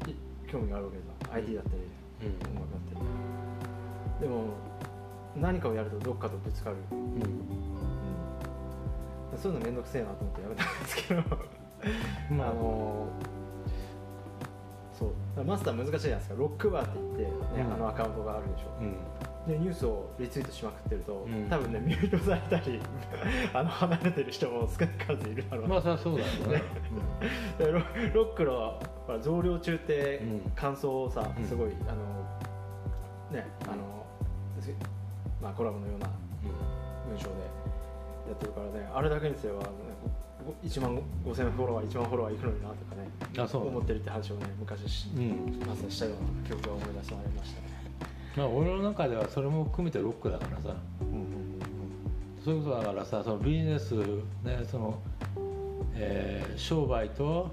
い興味があるわけだ ID だったりうん。音楽だったり。でも何かをやるとどっかとぶつかる、うんうん、そういうの面倒くせえなと思ってやめたんですけど。まあ。あのそう。マスター難しいじゃないですか。ロックバーって言って、ねうん。あのアカウントがあるでしょ。うん。でニュースをリツイートしまくってると、うん。多分ねミュートされたり <laughs> あの離れてる人も少なからずいるだろうな、まあそそうだよね。でロロックのほら増量中ってうん。感想をさ、うん。すごいあのねあの、ずまあ、コラボのような文章でやってるからねあれだけにすれば、ね、1万5000フォロワー1万フォロワーいくのになとかねうんあそう。思ってるって話をね昔し、うん。まさしたような記憶が思い出されましたね。まあ俺の中ではそれも含めてロックだからさ。うんうん。そういうことだからさそのビジネスねその、えー商売と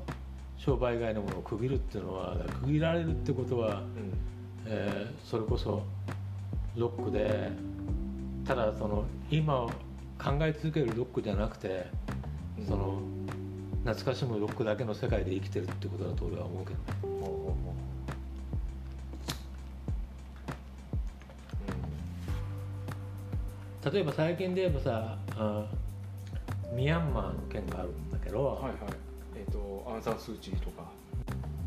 商売以外のものを区切るっていうのは区切られるってことは、うん。えーそれこそロックでただその今考え続けるロックじゃなくてうんその懐かしむロックだけの世界で生きてるってことだと俺は思うけどね。例えば最近で言えばさあミャンマーの件があるんだけど、うんはいはい。えっ、とアン・サン・スー・チーとか。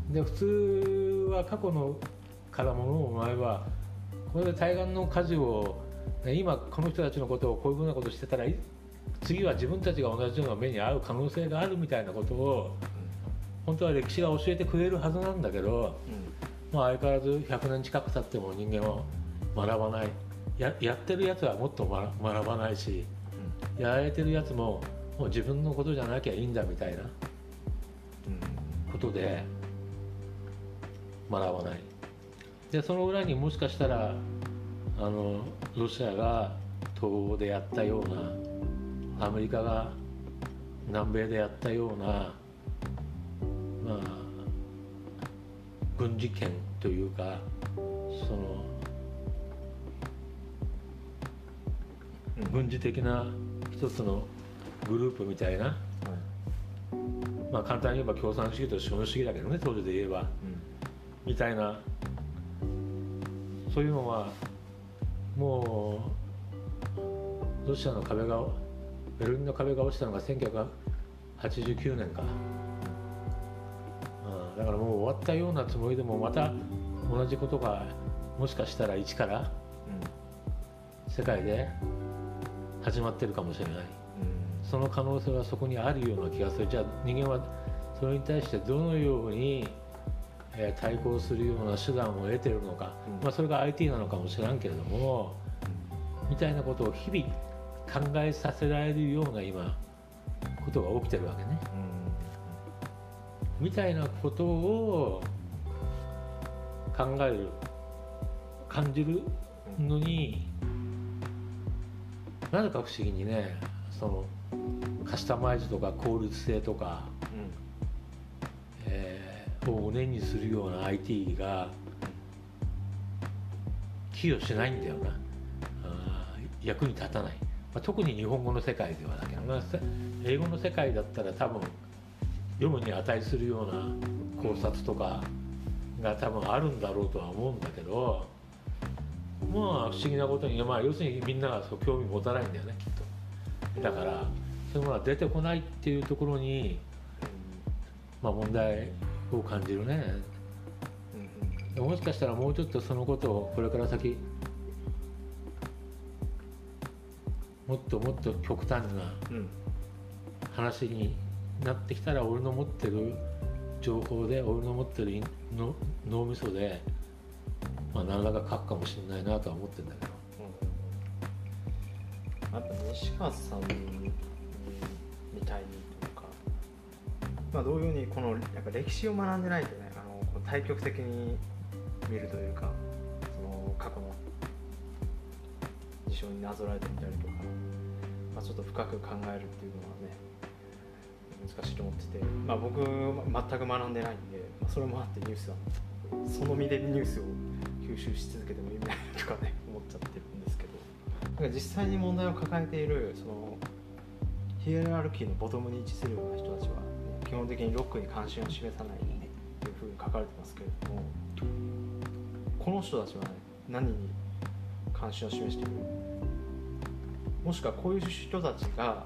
で普通は過去のからものをお前はこれで対岸の火事をね今この人たちのことをこういうふうなことしてたらい次は自分たちが同じような目に遭う可能性があるみたいなことを本当は歴史が教えてくれるはずなんだけど、まあ、相変わらず100年近く経っても人間は学ばない。ややってるやつはもっと学学ばないしやられてるやつももう自分のことじゃなきゃいいんだみたいなことで学ばない。でその裏にもしかしたらあのロシアが東欧でやったようなアメリカが南米でやったようなまあ軍事権というかその軍事的な一つのグループみたいなまあ簡単に言えば共産主義と資本主義だけどね当時で言えば。みたいなそういうのはもうロシアの壁がベルリンの壁が落ちたのが1989年か、うん、だからもう終わったようなつもりでもまた同じことがもしかしたら一から世界で始まってるかもしれない。その可能性はそこにあるような気がする。じゃあ人間はそれに対してどのように、えー対抗するような手段を得てるのか、うん。まあ、それが IT なのかもしれんけれどもみたいなことを日々考えさせられるような今ことが起きてるわけね。みたいなことを考える感じるのになぜか不思議にねそのカスタマイズとか効率性とか、えーを念にするような IT が寄与しないんだよな。役に立たない、まあ、特に日本語の世界ではだけどな。せ英語の世界だったら多分読むに値するような考察とかが多分あるんだろうとは思うんだけどまあ不思議なことに、まあ、要するにみんながそう興味持たないんだよねきっと。だからそういうものが出てこないっていうところに、まあ、問題を感じるね。もしかしたらもうちょっとそのことをこれから先もっともっと極端な話になってきたら俺の持ってる情報で俺の持ってるの脳みそで、まあ、何らか書くかもしれないなとは思ってるんだけど。やっぱ西川さんまあ、同様にこのやっぱ歴史を学んでないとねあのこう対極的に見るというかその過去の事象になぞらえてみたりとか、まあ、ちょっと深く考えるっていうのはね、難しいと思ってて、まあ、僕全く学んでないんで、まあ、それもあってニュースはその身でニュースを吸収し続けても意味ないとかね <laughs> 思っちゃってるんですけどだか実際に問題を抱えているそのヒエラルキーのボトムに位置するような人たちは、本的にロックに関心を示さないというふうに書かれてますけれどもこの人たちは、ね、何に関心を示している？もしくはこういう人たちが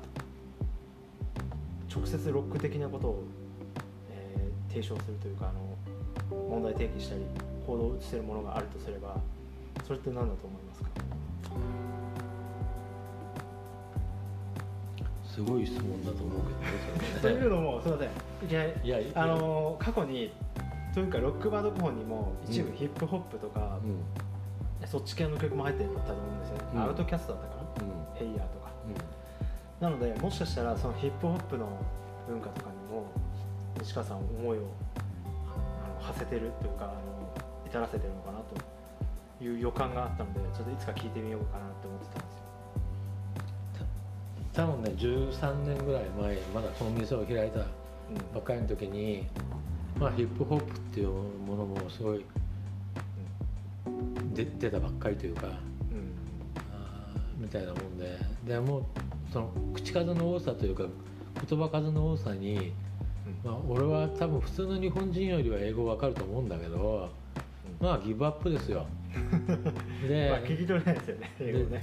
直接ロック的なことを、えー提唱するというかあの問題提起したり報道を移せるものがあるとすればそれって何だと思いますか？すごい質問だと思うとけどねいうのもすみません。いきなりいやいや。あの過去にというかロックバンド候補にも一部うん。ヒップホップとか、うん。そっち系の曲も入ってたと思うんですよアウトキャストだったかな、うん。ヘイヤーとか。なのでもしかしたらそのヒップホップの文化とかにも西川さん思いをあの馳せてるというかあの至らせてるのかなという予感があったのでちょっといつか聞いてみようかなと思ってたんですよ多分ね13年ぐらい前まだこの店を開いたうん。ばっかりの時に、まあ、ヒップホップっていうものもすごいで出たばっかりというかうん。あーみたいなもんででもうその口数の多さというか言葉数の多さに、まあ、俺は多分普通の日本人よりは英語わかると思うんだけどまあギブアップですよ。<laughs> で,、まあ聞き取れないですよね英語ね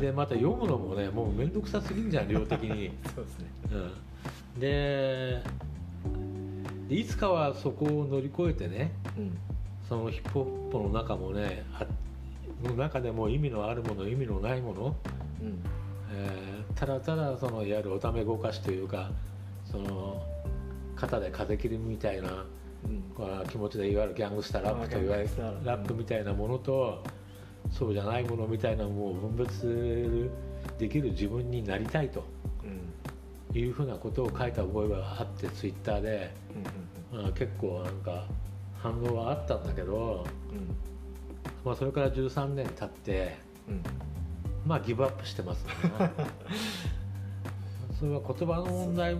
でまた読むのもねもう面倒くさすぎんじゃん量的に。<laughs> そうですね。うん、ででいつかはそこを乗り越えてねうん。そのヒップホップの中もねあの中でも意味のあるもの意味のないもの、うん。えーただただそのいわゆるおためごかしというかその肩で風切りみたいなうん。気持ちでいわゆるギャングスターラップといわれるラップみたいなものとそうじゃないものみたいなものを分別できる自分になりたいとうんいうふうなことを書いた覚えがあってツイッターで、うんまあ、結構なんか反応はあったんだけど、うん。まあ、それから13年経ってうん。まあギブアップしてますね。<laughs> それは言葉の問題っ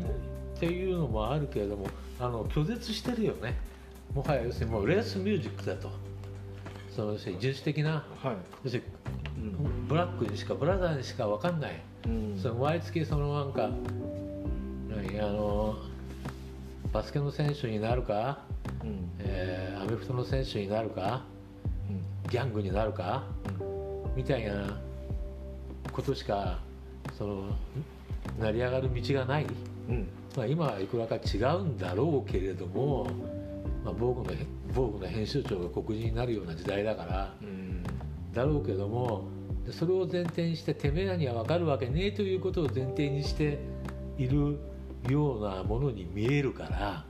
ていうのもあるけれどもあの拒絶してるよね。もはや要するにもうレースミュージックだとその要するに人種的なはい。要するうんにブラックにしかブラザーにしか分かんない、うん。その毎月そのなんか何あのバスケの選手になるか、うん。えーアメフトの選手になるかうん。ギャングになるかうん。みたいなことしかその成り上がる道がない、うん。まあ、今はいくらか違うんだろうけれども、まあ、防具の防具の編集長が黒人になるような時代だからうん。だろうけどもでそれを前提にしててめえらには分かるわけねえということを前提にしているようなものに見えるから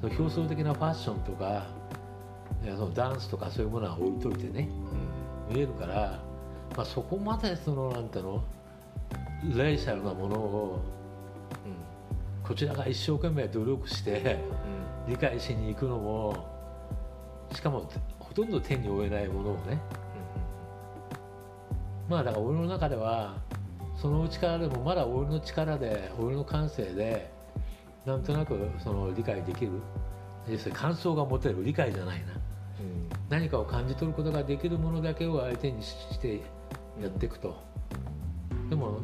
その表層的なファッションとかいやそのダンスとかそういうものは置いといてね見えるから、まあ、そこまでそのなんていうのレイシャルなものをこちらが一生懸命努力して理解しに行くのもしかもほとんど手に負えないものをね。まあだから俺の中ではその力でもまだ俺の力で俺の感性でなんとなくその理解できる。要するに感想が持てる理解じゃないな。何かを感じ取ることができるものだけを相手にしてやっていくと、でも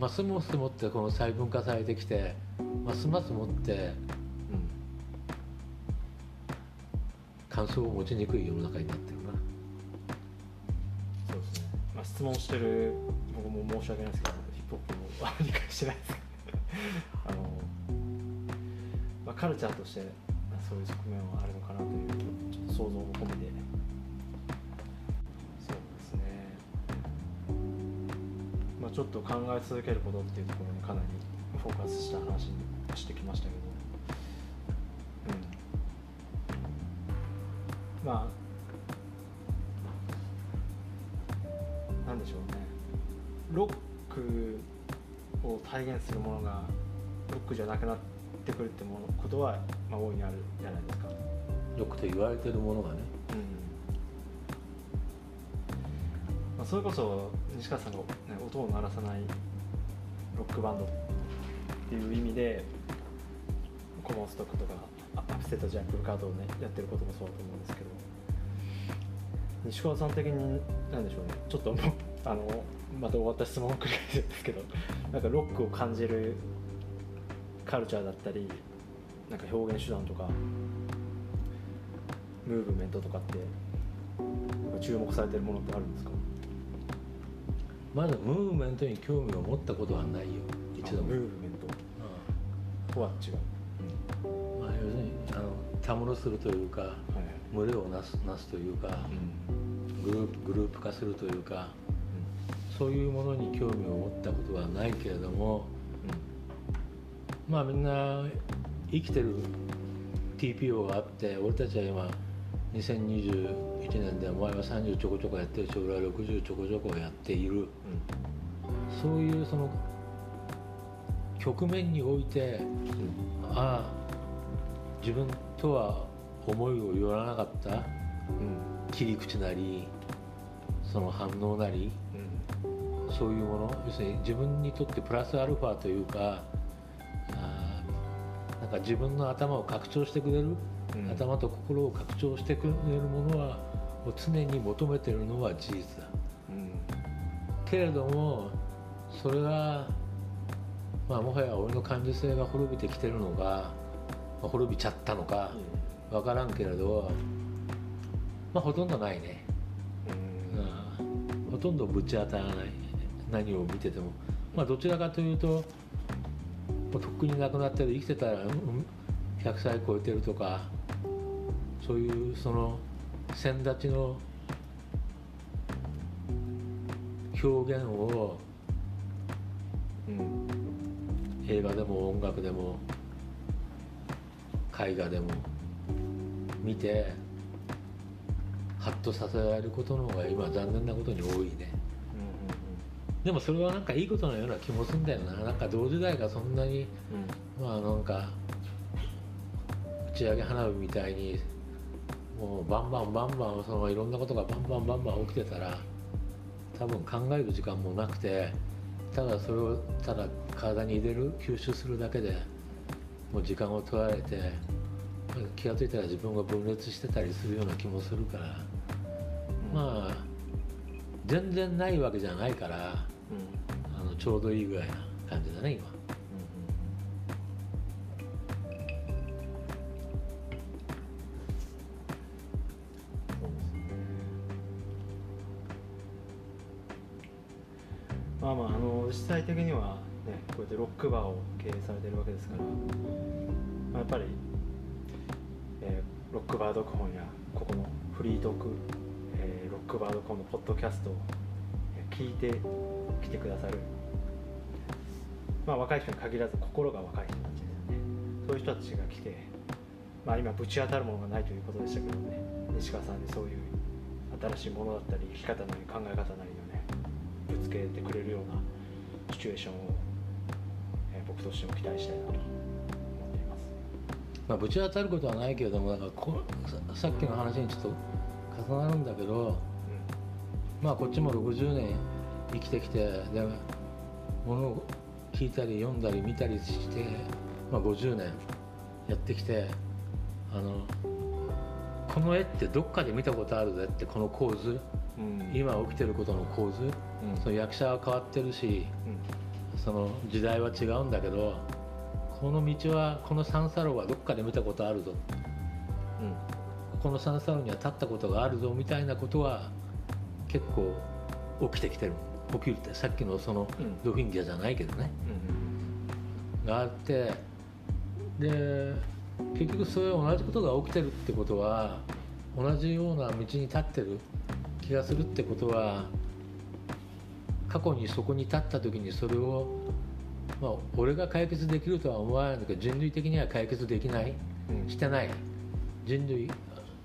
ますますもってこの細分化されてきてますますもって感想を持ちにくい世の中になってるな。そうですね、まあ、質問してる僕も申し訳ないですけどヒップホップも理解してないですあの、まあ、カルチャーとしてそういう側面はあるのかなというちょっと想像も込みでそうですね。まあちょっと考え続けることっていうところにかなりフォーカスした話にしてきましたけど。まあなんでしょうね。ロックを体現するものがロックじゃなくなってくるってものことは、まあ、大いにあるじゃないですか、よくと言われてるものがね。うん。まあ、それこそ西川さんが、ね、音を鳴らさないロックバンドっていう意味でコモンストックとかアップセットジャンプルカードをねやってることもそうだと思うんですけど西川さん的に何でしょうね。ちょっとあのまた終わった質問を繰り返すんですけどなんかロックを感じるカルチャーだったりなんか表現手段とかムーブメントとかって注目されてるものってあるんですかまずムーブメントに興味を持ったことはないよ一度も、ムーブメント。とは違う、うん。まあ、要するにあのたむろするというかはい群れをなすなすというかグループグループ化するというかそういうものに興味を持ったことはないけれどもまあみんな生きてる TPO があって俺たちは今2021年でお前は30ちょこちょこやってるし俺は60ちょこちょこやっている。そういうその局面においてああ自分とは思いを寄らなかった。うんうん切り口なりその反応なりそういうもの要するに自分にとってプラスアルファというかあーなんか自分の頭を拡張してくれる、うん。頭と心を拡張してくれるものはを常に求めてるのは事実だ。うん。けれどもそれが、まあ、もはや俺の感受性が滅びてきてるのか、まあ滅びちゃったのか分からんけれど、まあ、ほとんどないね、うん。うん。ほとんどぶち当たらない。何を見てても、まあ、どちらかというともうとっくに亡くなってる生きてたらうん100歳超えてるとかそういうその先立ちの表現をうん。映画でも音楽でも絵画でも見てハッとさせられることの方が今残念なことに多いね。でもそれはなんかいいことのような気もするんだよな。なんか同時代がそんなにまあなんか打ち上げ花火みたいにもうバンバンバンバンそのいろんなことがバンバンバンバン起きてたら多分考える時間もなくてただそれをただ体に入れる吸収するだけでもう時間を取られて気が付いたら自分が分裂してたりするような気もするからまあ全然ないわけじゃないからあのちょうどいいぐらいな感じだね今。まあまああの実際的にはねこうやってロックバーを経営されてるわけですから、まあ、やっぱり、えーロックバー読本やここのフリートーク、クバードコムのポッドキャストを聞いてきてくださる、まあ、若い人に限らず心が若い人たちですね。そういう人たちが来て、まあ、今ぶち当たるものがないということでしたけどね。西川さんにそういう新しいものだったり生き方なり考え方なりをねぶつけてくれるようなシチュエーションを、え僕としても期待したいなと思っていま。あ、ぶち当たることはないけれどもなんかこさっきの話にちょっと重なるんだけど、まあ、こっちも60年生きてきてでものを聞いたり読んだり見たりして、まあ、50年やってきてあのこの絵ってどっかで見たことあるぜってこの構図。うん。今起きてることの構図。うん。その役者は変わってるしその時代は違うんだけどこの道はこの三叉路はどっかで見たことあるぞ。うん。この三叉路には立ったことがあるぞみたいなことは結構起きてきてる。起きるってさっきのそのうん。ドフィンギャじゃないけどね。うんがあって。で結局そういう同じことが起きてるってことは同じような道に立ってる気がするってことは過去にそこに立った時にそれを、まあ、俺が解決できるとは思わないんだけど人類的には解決できない。うん。してない。人類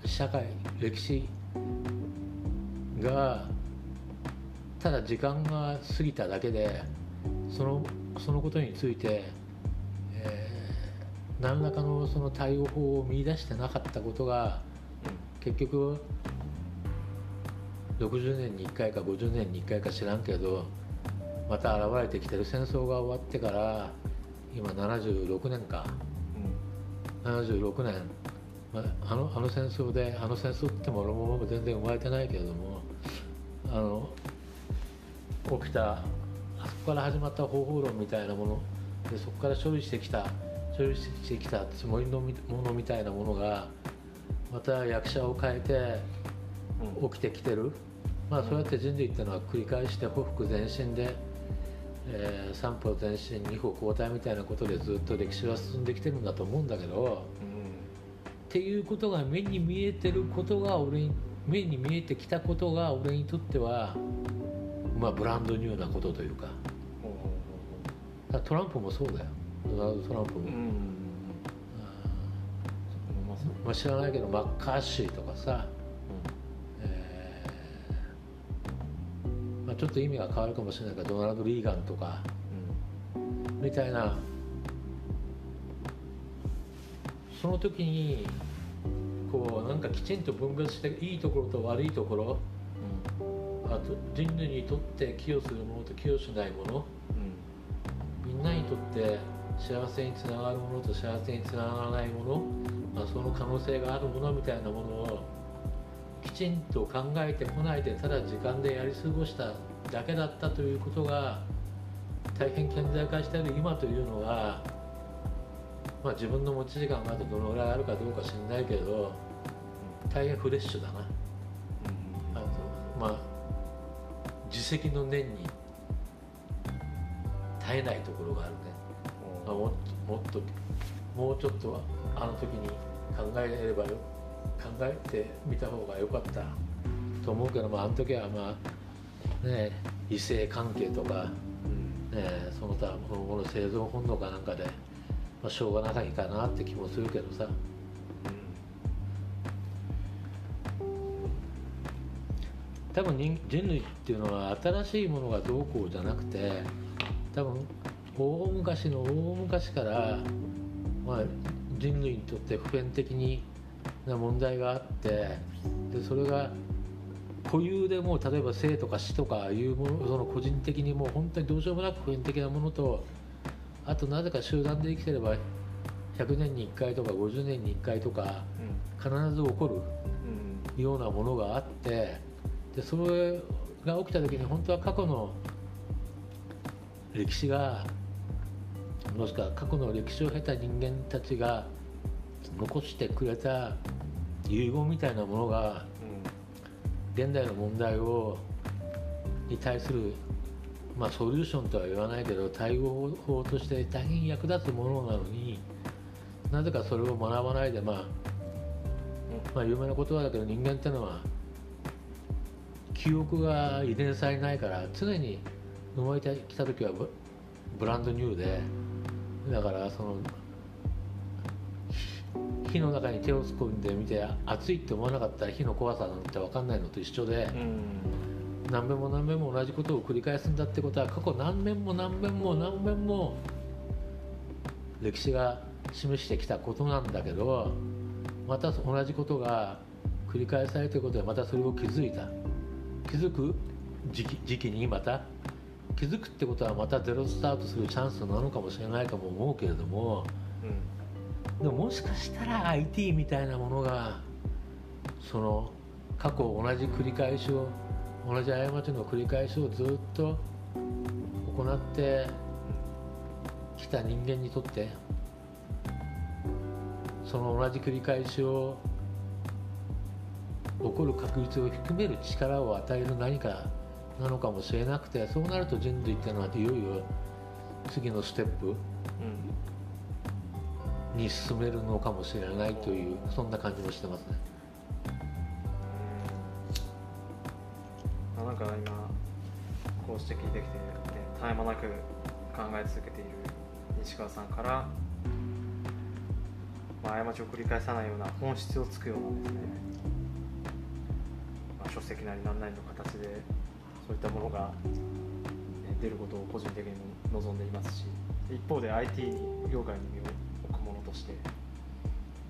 社会歴史がただ時間が過ぎただけでそのそのことについて、えー何らかのその対応法を見出してなかったことが結局60年に1回か50年に1回か知らんけどまた現れてきてる戦争が終わってから今76年か。うん76年、まあ、あのあの戦争であの戦争って言っても俺も全然生まれてないけれどもあの起きたあそこから始まった方法論みたいなものでそこから処理してきた処理してきたつもりのみものみたいなものがまた役者を変えてうん。起きてきてる、まあ、そうやって人類っていうのは繰り返して歩復前進で、えー三歩前進二歩後退みたいなことでずっと歴史は進んできてるんだと思うんだけどうん。っていうことが目に見えてることが俺に目に見えてきたことが俺にとっては、まあ、ブランドニューなことというか。トランプもそうだよ。ドナルド・トランプも、まあ知らないけどマッカーシーとかさ、えーまあ、ちょっと意味が変わるかもしれないけどドナルド・リーガンとか。うん。みたいな。その時にこうなんかきちんと分割していいところと悪いところあと人類にとって寄与するものと寄与しないもの。みんなにとって幸せにつながるものと幸せにつながらないもの、まあ、その可能性があるものみたいなものをきちんと考えてこないでただ時間でやり過ごしただけだったということが大変顕在化している今というのは、まあ、自分の持ち時間があとどのぐらいあるかどうか知んないけれど大変フレッシュだな。あとまあ自責の念に絶えないところがあるね、まあ、もっともっともうちょっとあの時に考えればよ考えてみた方が良かったと思うけど、まあ、あの時はまあね異性関係とか、ね、その他のの生存本能かなんかで、まあ、しょうがないかなって気もするけどさ。多分人人類っていうのは新しいものがどうこうじゃなくて多分大昔の大昔から、まあ、人類にとって普遍的にな問題があってでそれが固有でもう例えば生とか死とかいうものその個人的にもう本当にどうしようもなく普遍的なものとあとなぜか集団で生きてれば100年に1回とか50年に1回とか必ず起こるうんようなものがあってでそれが起きた時に本当は過去の歴史がもしくは過去の歴史を経た人間たちが残してくれた遺言みたいなものが現代の問題をに対する、まあ、ソリューションとは言わないけど対応法として大変役立つものなのになぜかそれを学ばないでまあまあ、有名な言葉だけど人間ってのは記憶が遺伝されないから常に生まれてきた時はブランドニューでだからその火の中に手を突っ込んでみて熱いって思わなかったら火の怖さなんて分かんないのと一緒でうん。何遍も何遍も同じことを繰り返すんだってことは過去何遍も何遍も何遍も歴史が示してきたことなんだけどまた同じことが繰り返されていることでまたそれを気づいた。気づく？時期時期にまた。気づくってことはまたゼロスタートするチャンスなのかもしれないとも思うけれどもうん。でももしかしたら IT みたいなものがその過去同じ繰り返しを同じ過ちの繰り返しをずっと行ってきた人間にとってその同じ繰り返しを起こる確率を低める力を与える何かなのかもしれなくてそうなると人類っていうのはいよいよ次のステップうんに進めるのかもしれないというそんな感じもしてますね。なんか今こうして聞いてきて、ね、絶え間なく考え続けている西川さんから、まあ、過ちを繰り返さないような本質をつくようなですね、まあ、書籍なり何なりの形でそういったものが、ね、出ることを個人的にも望んでいますし一方で IT 業界に身を置くものとして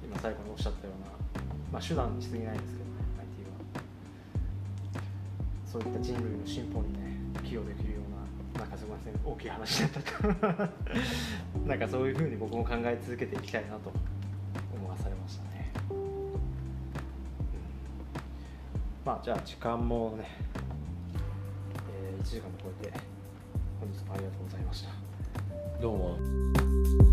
今最後におっしゃったような、まあ、手段に過ぎないんですけど。そういった人類の進歩にね寄与できるような中島先然大きい話だったとなんかそういうふうに僕も考え続けていきたいなと思わされましたね、うん。まあじゃあ時間もね、えー、1時間も超えて本日もありがとうございました。どうも。